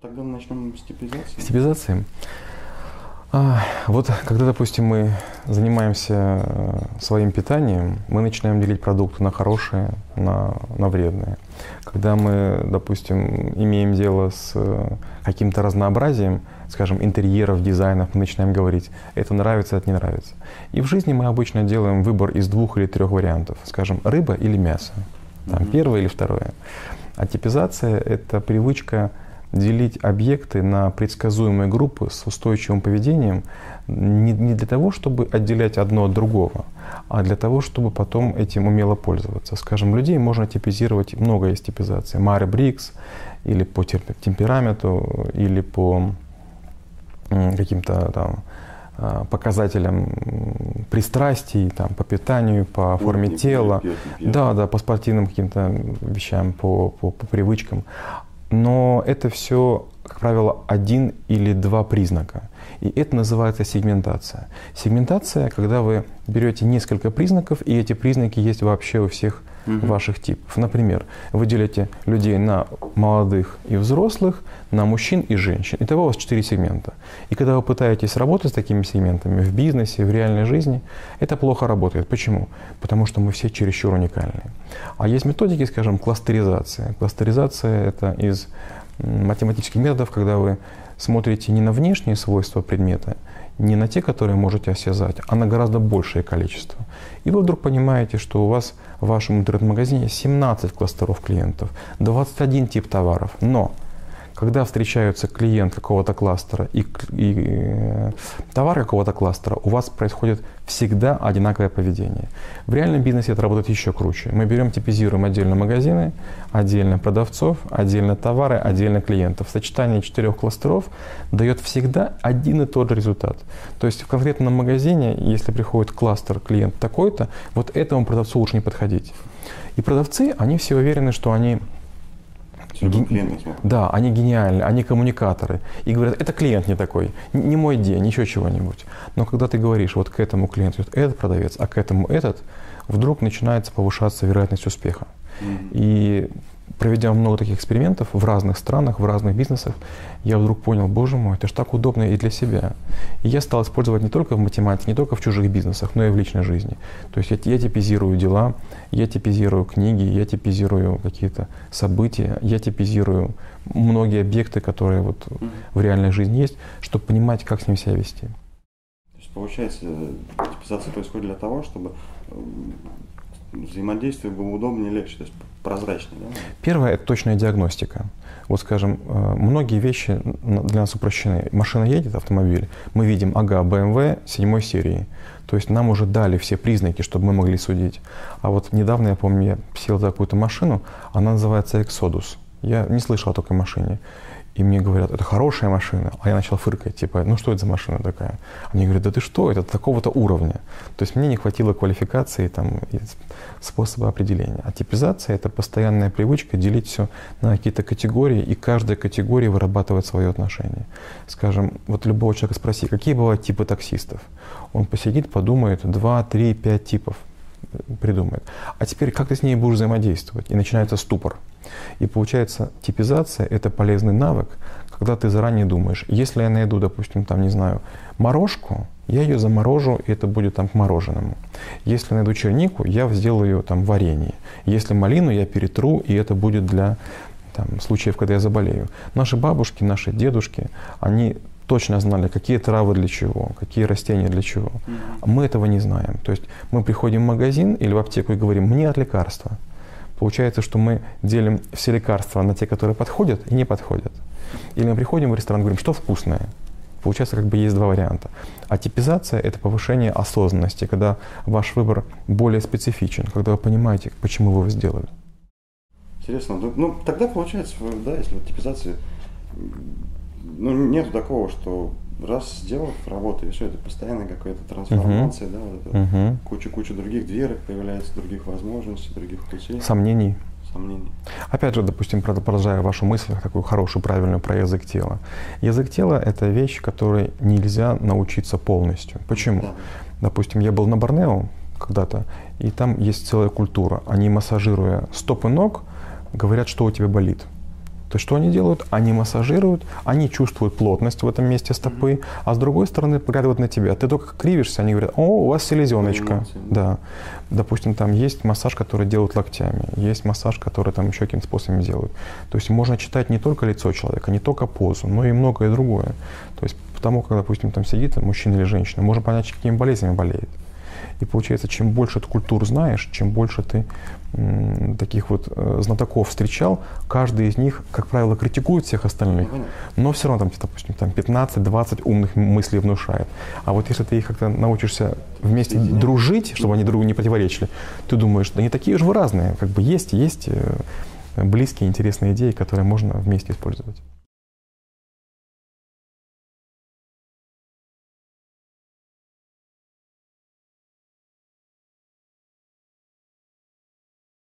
Тогда начнем с типизации. С типизацией. А, вот когда, допустим, мы занимаемся э, своим питанием, мы начинаем делить продукты на хорошие, на, на вредные. Когда мы, допустим, имеем дело с э, каким-то разнообразием, скажем, интерьеров, дизайнов, мы начинаем говорить, это нравится, это не нравится. И в жизни мы обычно делаем выбор из двух или трех вариантов, скажем, рыба или мясо, там, mm-hmm. первое или второе. А типизация – это привычка делить объекты на предсказуемые группы с устойчивым поведением не, не для того, чтобы отделять одно от другого, а для того, чтобы потом этим умело пользоваться. Скажем, людей можно типизировать, много есть типизации. Мари Брикс, или по темпераменту, или по каким-то там а, показателям пристрастий, там, по питанию, по форме Ой, тела, пьет, пьет. да, да, по спортивным каким-то вещам, по, по, по привычкам. Но это все, как правило, один или два признака. И это называется сегментация. Сегментация, когда вы берете несколько признаков, и эти признаки есть вообще у всех угу. ваших типов. Например, вы делите людей на молодых и взрослых, на мужчин и женщин. Итого у вас четыре сегмента. И когда вы пытаетесь работать с такими сегментами в бизнесе, в реальной жизни, это плохо работает. Почему? Потому что мы все чересчур уникальные. А есть методики, скажем, кластеризация. Кластеризация – это из математических методов, когда вы смотрите не на внешние свойства предмета, не на те, которые можете осязать, а на гораздо большее количество. И вы вдруг понимаете, что у вас в вашем интернет-магазине 17 кластеров клиентов, 21 тип товаров. Но когда встречаются клиент какого-то кластера и, и э, товар какого-то кластера, у вас происходит всегда одинаковое поведение. В реальном бизнесе это работает еще круче. Мы берем, типизируем отдельно магазины, отдельно продавцов, отдельно товары, отдельно клиентов. Сочетание четырех кластеров дает всегда один и тот же результат. То есть в конкретном магазине, если приходит кластер клиент такой-то, вот этому продавцу лучше не подходить. И продавцы, они все уверены, что они Ген... Да, они гениальны, они коммуникаторы. И говорят, это клиент не такой, не мой день, еще чего-нибудь. Но когда ты говоришь, вот к этому клиенту этот продавец, а к этому этот, вдруг начинается повышаться вероятность успеха. Mm-hmm. И проведя много таких экспериментов в разных странах, в разных бизнесах, я вдруг понял, боже мой, это же так удобно и для себя. И я стал использовать не только в математике, не только в чужих бизнесах, но и в личной жизни. То есть я, я типизирую дела, я типизирую книги, я типизирую какие-то события, я типизирую многие объекты, которые вот в реальной жизни есть, чтобы понимать, как с ним себя вести. То есть получается, типизация происходит для того, чтобы взаимодействие было удобнее, легче, то есть прозрачнее. Да? Первое – это точная диагностика. Вот, скажем, э, многие вещи для нас упрощены. Машина едет, автомобиль, мы видим, ага, BMW седьмой серии. То есть нам уже дали все признаки, чтобы мы могли судить. А вот недавно, я помню, я сел за какую-то машину, она называется Exodus. Я не слышал о такой машине. И мне говорят, это хорошая машина. А я начал фыркать, типа, ну что это за машина такая? Они говорят, да ты что, это такого-то уровня. То есть мне не хватило квалификации там, способа определения. А типизация – это постоянная привычка делить все на какие-то категории, и каждая категория вырабатывает свое отношение. Скажем, вот любого человека спроси, какие бывают типы таксистов? Он посидит, подумает, два, три, пять типов придумает. А теперь как ты с ней будешь взаимодействовать? И начинается ступор. И получается, типизация – это полезный навык, когда ты заранее думаешь, если я найду, допустим, там, не знаю, морожку, я ее заморожу, и это будет там к мороженому. Если найду чернику, я сделаю ее там варенье. Если малину, я перетру, и это будет для там, случаев, когда я заболею. Наши бабушки, наши дедушки, они точно знали, какие травы для чего, какие растения для чего. Мы этого не знаем. То есть мы приходим в магазин или в аптеку и говорим, мне от лекарства. Получается, что мы делим все лекарства на те, которые подходят и не подходят. Или мы приходим в ресторан и говорим, что вкусное. Получается, как бы есть два варианта. А типизация – это повышение осознанности, когда ваш выбор более специфичен, когда вы понимаете, почему вы его сделали. Интересно. Ну, ну тогда получается, да, если вот типизация, ну, нет такого, что раз сделав работу, и все, это постоянная какая-то трансформация, uh-huh. да, вот это uh-huh. куча-куча других дверок появляется, других возможностей, других путей. Сомнений. Сомнений. Опять же, допустим, продолжая вашу мысль, такую хорошую, правильную про язык тела. Язык тела – это вещь, которой нельзя научиться полностью. Почему? Да. Допустим, я был на Борнео когда-то, и там есть целая культура. Они, массажируя стопы ног, говорят, что у тебя болит. То есть что они делают? Они массажируют, они чувствуют плотность в этом месте стопы, mm-hmm. а с другой стороны поглядывают на тебя. Ты только кривишься, они говорят, о, у вас селезеночка. Да. Допустим, там есть массаж, который делают локтями, есть массаж, который там еще каким-то способом делают. То есть можно читать не только лицо человека, не только позу, но и многое другое. То есть потому, как, допустим, там сидит мужчина или женщина, можно понять, какими болезнями болеет. И получается, чем больше ты культур знаешь, чем больше ты таких вот э, знатоков встречал, каждый из них, как правило, критикует всех остальных, но все равно, там, допустим, там 15-20 умных мыслей внушает. А вот если ты их как-то научишься вместе дружить, чтобы они другу не противоречили, ты думаешь, да не такие уж вы разные, как бы есть, есть э, близкие, интересные идеи, которые можно вместе использовать.